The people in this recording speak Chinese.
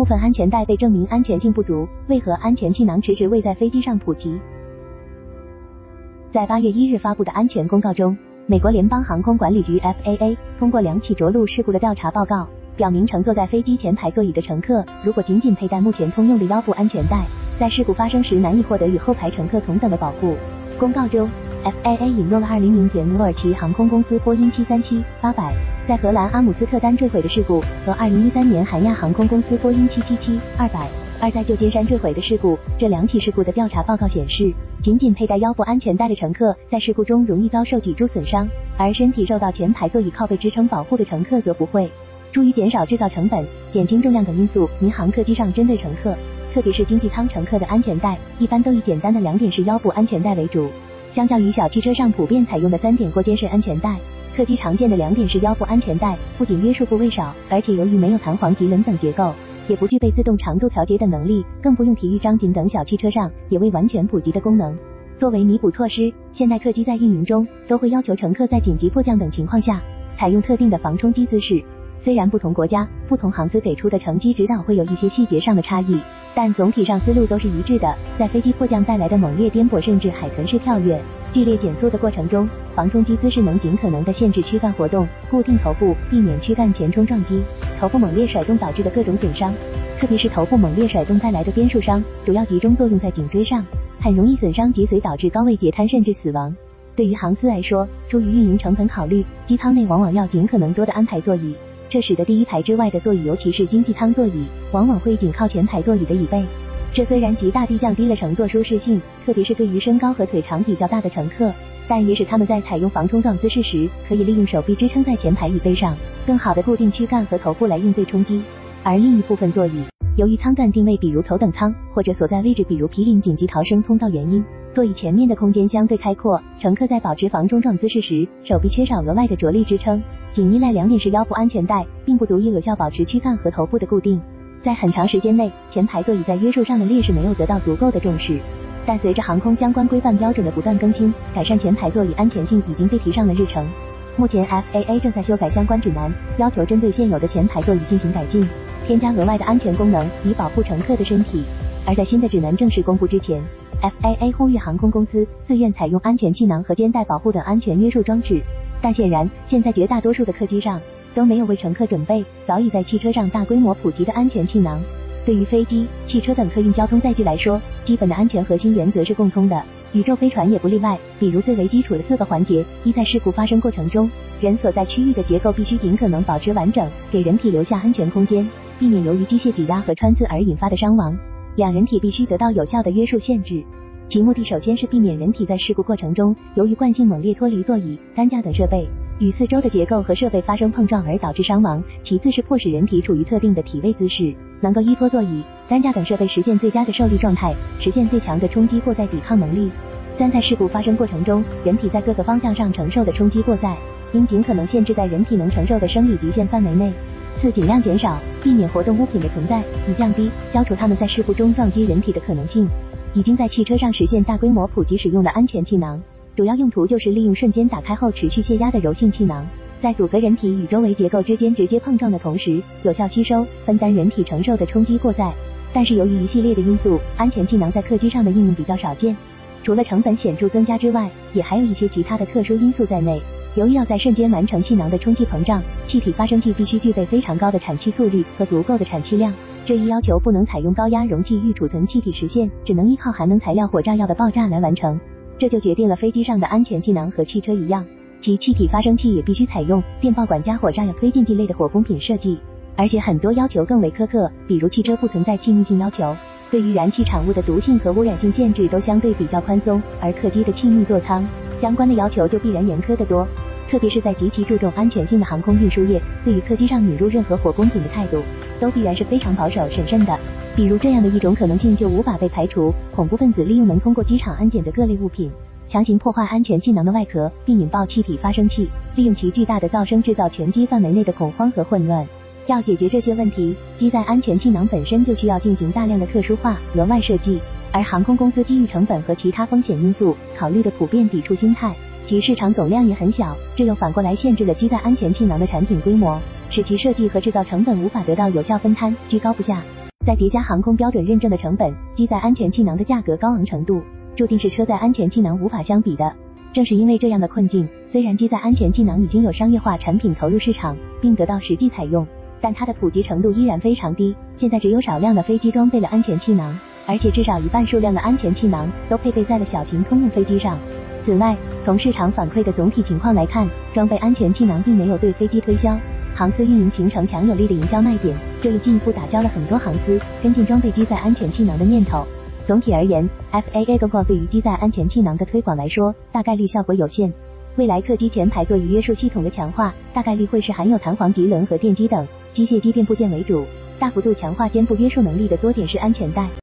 部分安全带被证明安全性不足，为何安全气囊迟迟未在飞机上普及？在八月一日发布的安全公告中，美国联邦航空管理局 FAA 通过两起着陆事故的调查报告，表明乘坐在飞机前排座椅的乘客，如果仅仅佩戴目前通用的腰部安全带，在事故发生时难以获得与后排乘客同等的保护。公告中，FAA 引用了2009年土耳其航空公司波音737-800在荷兰阿姆斯特丹坠毁的事故和2013年韩亚航空公司波音777-200二在旧金山坠毁的事故这两起事故的调查报告显示，仅仅佩戴腰部安全带的乘客在事故中容易遭受脊柱损伤，而身体受到前排座椅靠背支撑保护的乘客则不会。出于减少制造成本、减轻重量等因素，民航客机上针对乘客。特别是经济舱乘客的安全带，一般都以简单的两点式腰部安全带为主。相较于小汽车上普遍采用的三点过肩式安全带，客机常见的两点式腰部安全带不仅约束部位少，而且由于没有弹簧及轮等结构，也不具备自动长度调节的能力，更不用提于张紧等小汽车上也未完全普及的功能。作为弥补措施，现代客机在运营中都会要求乘客在紧急迫降等情况下，采用特定的防冲击姿势。虽然不同国家、不同航司给出的乘机指导会有一些细节上的差异，但总体上思路都是一致的。在飞机迫降带来的猛烈颠簸甚至海豚式跳跃、剧烈减速的过程中，防冲击姿势能尽可能的限制躯干活动，固定头部，避免躯干前冲撞击、头部猛烈甩动导致的各种损伤。特别是头部猛烈甩动带来的边束伤，主要集中作用在颈椎上，很容易损伤脊髓，导致高位截瘫甚至死亡。对于航司来说，出于运营成本考虑，机舱内往往要尽可能多的安排座椅。这使得第一排之外的座椅，尤其是经济舱座椅，往往会紧靠前排座椅的椅背。这虽然极大地降低了乘坐舒适性，特别是对于身高和腿长比较大的乘客，但也使他们在采用防冲撞姿势时，可以利用手臂支撑在前排椅背上，更好的固定躯干和头部来应对冲击。而另一部分座椅，由于舱段定位，比如头等舱，或者所在位置，比如毗邻紧急逃生通道原因，座椅前面的空间相对开阔，乘客在保持防冲撞姿势时，手臂缺少额外的着力支撑。仅依赖两点式腰部安全带，并不足以有效保持躯干和头部的固定。在很长时间内，前排座椅在约束上的劣势没有得到足够的重视。但随着航空相关规范标准的不断更新，改善前排座椅安全性已经被提上了日程。目前，FAA 正在修改相关指南，要求针对现有的前排座椅进行改进，添加额外的安全功能，以保护乘客的身体。而在新的指南正式公布之前，FAA 呼吁航空公司自愿采用安全气囊和肩带保护等安全约束装置。但显然，现在绝大多数的客机上都没有为乘客准备早已在汽车上大规模普及的安全气囊。对于飞机、汽车等客运交通载具来说，基本的安全核心原则是共通的，宇宙飞船也不例外。比如最为基础的四个环节：一，在事故发生过程中，人所在区域的结构必须尽可能保持完整，给人体留下安全空间，避免由于机械挤压和穿刺而引发的伤亡；两，人体必须得到有效的约束限制。其目的首先是避免人体在事故过程中由于惯性猛烈脱离座椅、担架等设备，与四周的结构和设备发生碰撞而导致伤亡；其次是迫使人体处于特定的体位姿势，能够依托座椅、担架等设备实现最佳的受力状态，实现最强的冲击过载抵抗能力。三在事故发生过程中，人体在各个方向上承受的冲击过载，应尽可能限制在人体能承受的生理极限范围内。四尽量减少，避免活动物品的存在，以降低、消除它们在事故中撞击人体的可能性。已经在汽车上实现大规模普及使用的安全气囊，主要用途就是利用瞬间打开后持续泄压的柔性气囊，在阻隔人体与周围结构之间直接碰撞的同时，有效吸收分担人体承受的冲击过载。但是由于一系列的因素，安全气囊在客机上的应用比较少见。除了成本显著增加之外，也还有一些其他的特殊因素在内。由于要在瞬间完成气囊的充气膨胀，气体发生器必须具备非常高的产气速率和足够的产气量。这一要求不能采用高压容器预储存气体实现，只能依靠含能材料火炸药的爆炸来完成。这就决定了飞机上的安全气囊和汽车一样，其气体发生器也必须采用电爆管加火炸药推进剂类的火工品设计，而且很多要求更为苛刻，比如汽车不存在气密性要求，对于燃气产物的毒性和污染性限制都相对比较宽松，而客机的气密座舱相关的要求就必然严苛得多。特别是在极其注重安全性的航空运输业，对于客机上引入任何火工品的态度，都必然是非常保守审慎的。比如这样的一种可能性就无法被排除：恐怖分子利用能通过机场安检的各类物品，强行破坏安全气囊的外壳，并引爆气体发生器，利用其巨大的噪声制造全机范围内的恐慌和混乱。要解决这些问题，机载安全气囊本身就需要进行大量的特殊化、额外设计，而航空公司基于成本和其他风险因素，考虑的普遍抵触心态。其市场总量也很小，这又反过来限制了机载安全气囊的产品规模，使其设计和制造成本无法得到有效分摊，居高不下。再叠加航空标准认证的成本，机载安全气囊的价格高昂程度，注定是车载安全气囊无法相比的。正是因为这样的困境，虽然机载安全气囊已经有商业化产品投入市场，并得到实际采用，但它的普及程度依然非常低。现在只有少量的飞机装备了安全气囊，而且至少一半数量的安全气囊都配备在了小型通用飞机上。此外，从市场反馈的总体情况来看，装备安全气囊并没有对飞机推销。航司运营形成强有力的营销卖点，这也进一步打消了很多航司跟进装备机载安全气囊的念头。总体而言，FAA 公告对于机载安全气囊的推广来说，大概率效果有限。未来客机前排座椅约束系统的强化，大概率会是含有弹簧棘轮和电机等机械机电部件为主，大幅度强化肩部约束能力的多点式安全带。